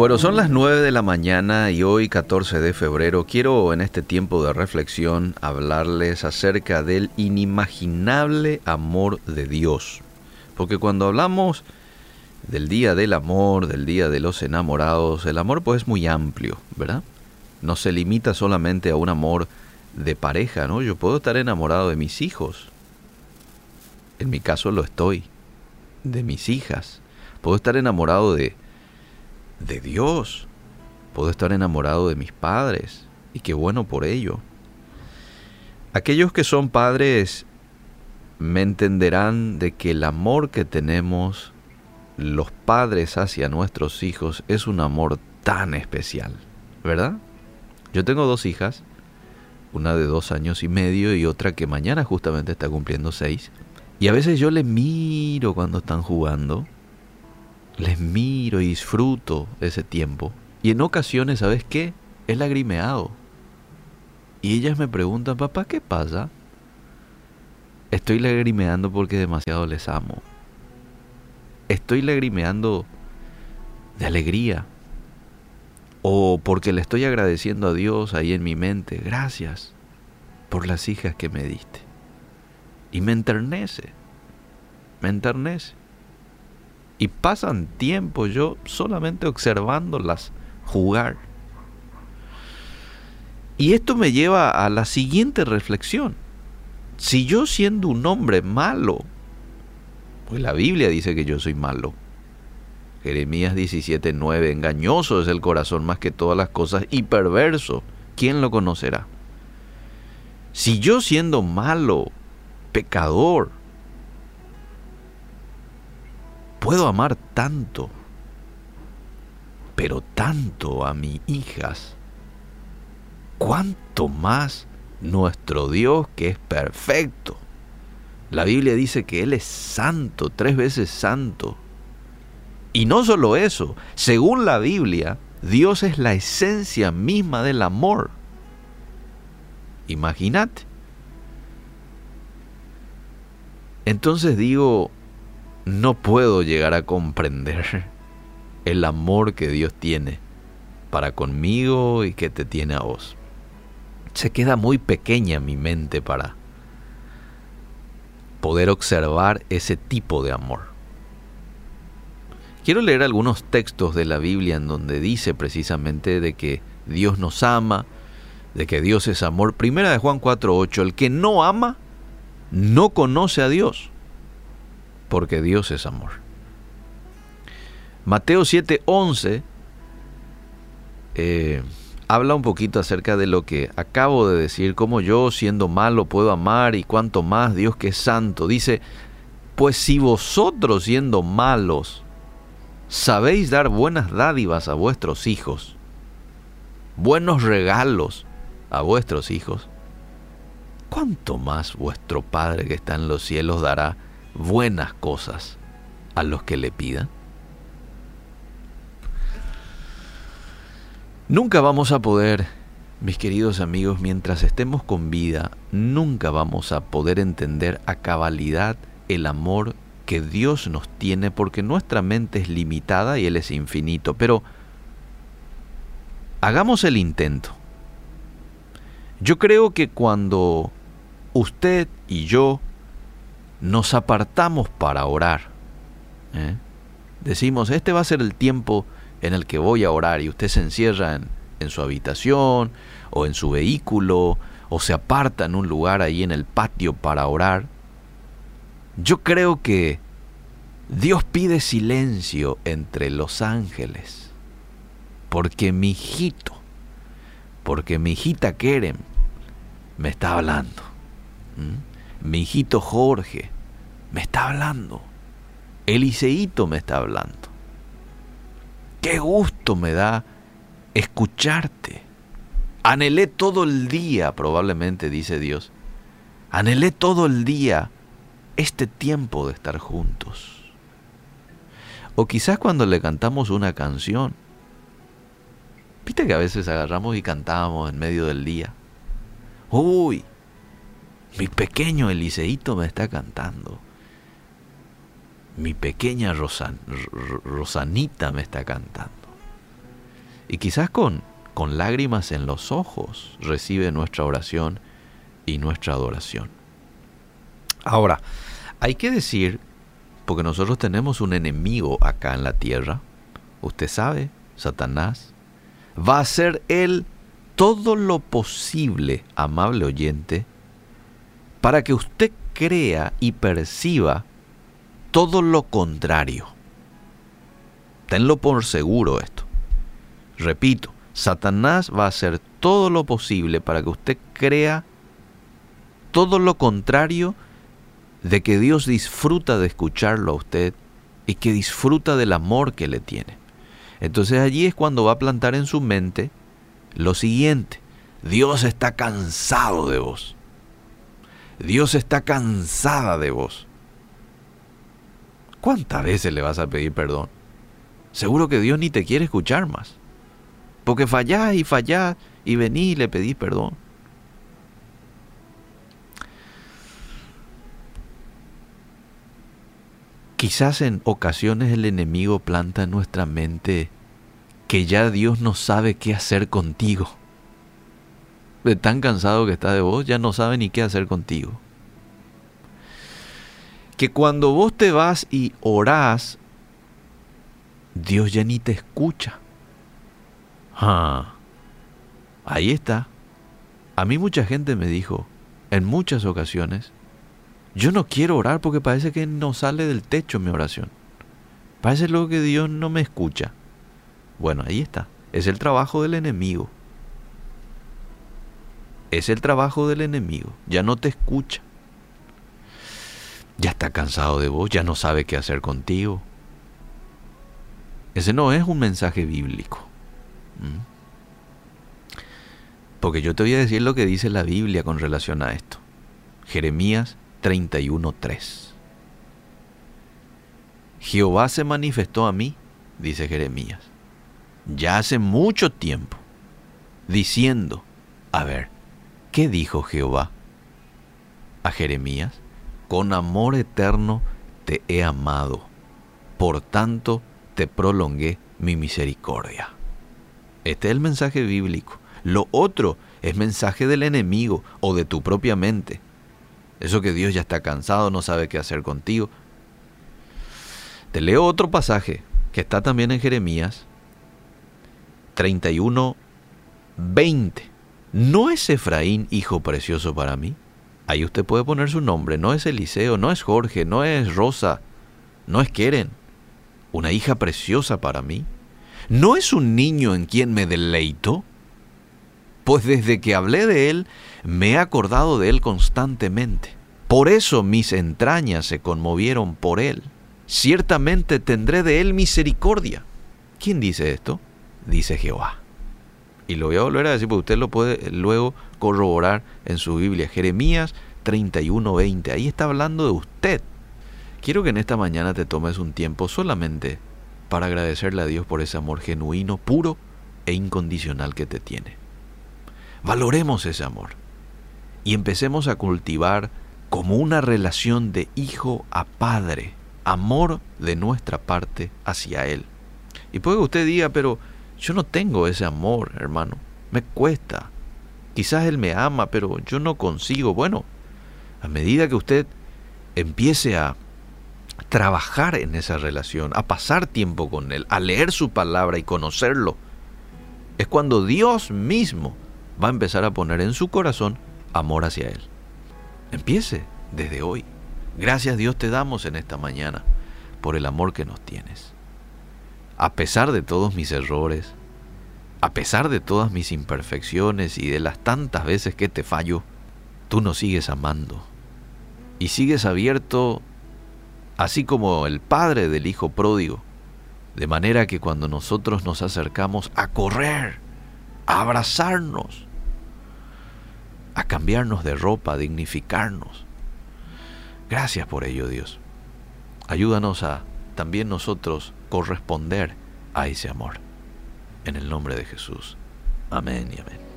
Bueno, son las 9 de la mañana y hoy 14 de febrero quiero en este tiempo de reflexión hablarles acerca del inimaginable amor de Dios. Porque cuando hablamos del día del amor, del día de los enamorados, el amor pues es muy amplio, ¿verdad? No se limita solamente a un amor de pareja, ¿no? Yo puedo estar enamorado de mis hijos. En mi caso lo estoy. De mis hijas. Puedo estar enamorado de de Dios. Puedo estar enamorado de mis padres y qué bueno por ello. Aquellos que son padres me entenderán de que el amor que tenemos los padres hacia nuestros hijos es un amor tan especial, ¿verdad? Yo tengo dos hijas, una de dos años y medio y otra que mañana justamente está cumpliendo seis. Y a veces yo les miro cuando están jugando les miro y disfruto ese tiempo. Y en ocasiones, ¿sabes qué? Es lagrimeado. Y ellas me preguntan, papá, ¿qué pasa? Estoy lagrimeando porque demasiado les amo. Estoy lagrimeando de alegría. O porque le estoy agradeciendo a Dios ahí en mi mente. Gracias por las hijas que me diste. Y me enternece. Me enternece y pasan tiempo yo solamente observándolas jugar. Y esto me lleva a la siguiente reflexión. Si yo siendo un hombre malo, pues la Biblia dice que yo soy malo. Jeremías 17:9, engañoso es el corazón más que todas las cosas y perverso, ¿quién lo conocerá? Si yo siendo malo, pecador, puedo amar tanto, pero tanto a mis hijas, cuánto más nuestro Dios que es perfecto. La Biblia dice que Él es santo, tres veces santo. Y no solo eso, según la Biblia, Dios es la esencia misma del amor. Imagínate. Entonces digo, no puedo llegar a comprender el amor que Dios tiene para conmigo y que te tiene a vos. Se queda muy pequeña mi mente para poder observar ese tipo de amor. Quiero leer algunos textos de la Biblia en donde dice precisamente de que Dios nos ama, de que Dios es amor. Primera de Juan 4:8, el que no ama no conoce a Dios, porque Dios es amor. Mateo 7:11 eh, habla un poquito acerca de lo que acabo de decir, cómo yo siendo malo puedo amar y cuánto más Dios que es santo. Dice, pues si vosotros siendo malos sabéis dar buenas dádivas a vuestros hijos, buenos regalos a vuestros hijos, ¿cuánto más vuestro Padre que está en los cielos dará buenas cosas a los que le pidan? Nunca vamos a poder, mis queridos amigos, mientras estemos con vida, nunca vamos a poder entender a cabalidad el amor que Dios nos tiene porque nuestra mente es limitada y Él es infinito. Pero hagamos el intento. Yo creo que cuando usted y yo nos apartamos para orar. ¿eh? Decimos, este va a ser el tiempo en el que voy a orar y usted se encierra en, en su habitación o en su vehículo o se aparta en un lugar ahí en el patio para orar. Yo creo que Dios pide silencio entre los ángeles porque mi hijito, porque mi hijita Kerem me está hablando mi hijito Jorge me está hablando. Eliseíto me está hablando. Qué gusto me da escucharte. Anhelé todo el día, probablemente dice Dios. Anhelé todo el día este tiempo de estar juntos. O quizás cuando le cantamos una canción. Viste que a veces agarramos y cantamos en medio del día. Uy, mi pequeño Eliseíto me está cantando. Mi pequeña Rosanita me está cantando. y quizás con, con lágrimas en los ojos recibe nuestra oración y nuestra adoración. Ahora, hay que decir, porque nosotros tenemos un enemigo acá en la tierra, usted sabe, Satanás, va a hacer él todo lo posible, amable oyente, para que usted crea y perciba todo lo contrario. Tenlo por seguro esto. Repito, Satanás va a hacer todo lo posible para que usted crea todo lo contrario de que Dios disfruta de escucharlo a usted y que disfruta del amor que le tiene. Entonces allí es cuando va a plantar en su mente lo siguiente. Dios está cansado de vos. Dios está cansada de vos. ¿Cuántas veces le vas a pedir perdón? Seguro que Dios ni te quiere escuchar más. Porque fallás y fallás y venís y le pedís perdón. Quizás en ocasiones el enemigo planta en nuestra mente que ya Dios no sabe qué hacer contigo. De tan cansado que está de vos, ya no sabe ni qué hacer contigo. Que cuando vos te vas y orás, Dios ya ni te escucha. Ah, ahí está. A mí mucha gente me dijo, en muchas ocasiones, yo no quiero orar porque parece que no sale del techo mi oración. Parece luego que Dios no me escucha. Bueno, ahí está. Es el trabajo del enemigo. Es el trabajo del enemigo. Ya no te escucha. Ya está cansado de vos, ya no sabe qué hacer contigo. Ese no es un mensaje bíblico. Porque yo te voy a decir lo que dice la Biblia con relación a esto. Jeremías 31.3. Jehová se manifestó a mí, dice Jeremías, ya hace mucho tiempo, diciendo, a ver, ¿qué dijo Jehová a Jeremías? Con amor eterno te he amado, por tanto te prolongué mi misericordia. Este es el mensaje bíblico. Lo otro es mensaje del enemigo o de tu propia mente. Eso que Dios ya está cansado, no sabe qué hacer contigo. Te leo otro pasaje que está también en Jeremías 31, 20. ¿No es Efraín hijo precioso para mí? Ahí usted puede poner su nombre. No es Eliseo, no es Jorge, no es Rosa, no es Keren. Una hija preciosa para mí. ¿No es un niño en quien me deleito? Pues desde que hablé de él, me he acordado de él constantemente. Por eso mis entrañas se conmovieron por él. Ciertamente tendré de él misericordia. ¿Quién dice esto? Dice Jehová. Y lo voy a volver a decir porque usted lo puede luego corroborar en su Biblia. Jeremías 31:20. Ahí está hablando de usted. Quiero que en esta mañana te tomes un tiempo solamente para agradecerle a Dios por ese amor genuino, puro e incondicional que te tiene. Valoremos ese amor y empecemos a cultivar como una relación de hijo a padre, amor de nuestra parte hacia Él. Y puede que usted diga, pero yo no tengo ese amor, hermano, me cuesta. Quizás Él me ama, pero yo no consigo. Bueno, a medida que usted empiece a trabajar en esa relación, a pasar tiempo con Él, a leer su palabra y conocerlo, es cuando Dios mismo va a empezar a poner en su corazón amor hacia Él. Empiece desde hoy. Gracias Dios te damos en esta mañana por el amor que nos tienes. A pesar de todos mis errores, a pesar de todas mis imperfecciones y de las tantas veces que te fallo, tú nos sigues amando y sigues abierto así como el padre del hijo pródigo, de manera que cuando nosotros nos acercamos a correr, a abrazarnos, a cambiarnos de ropa, a dignificarnos. Gracias por ello, Dios. Ayúdanos a también nosotros corresponder a ese amor. En el nombre de Jesús. Amén y amén.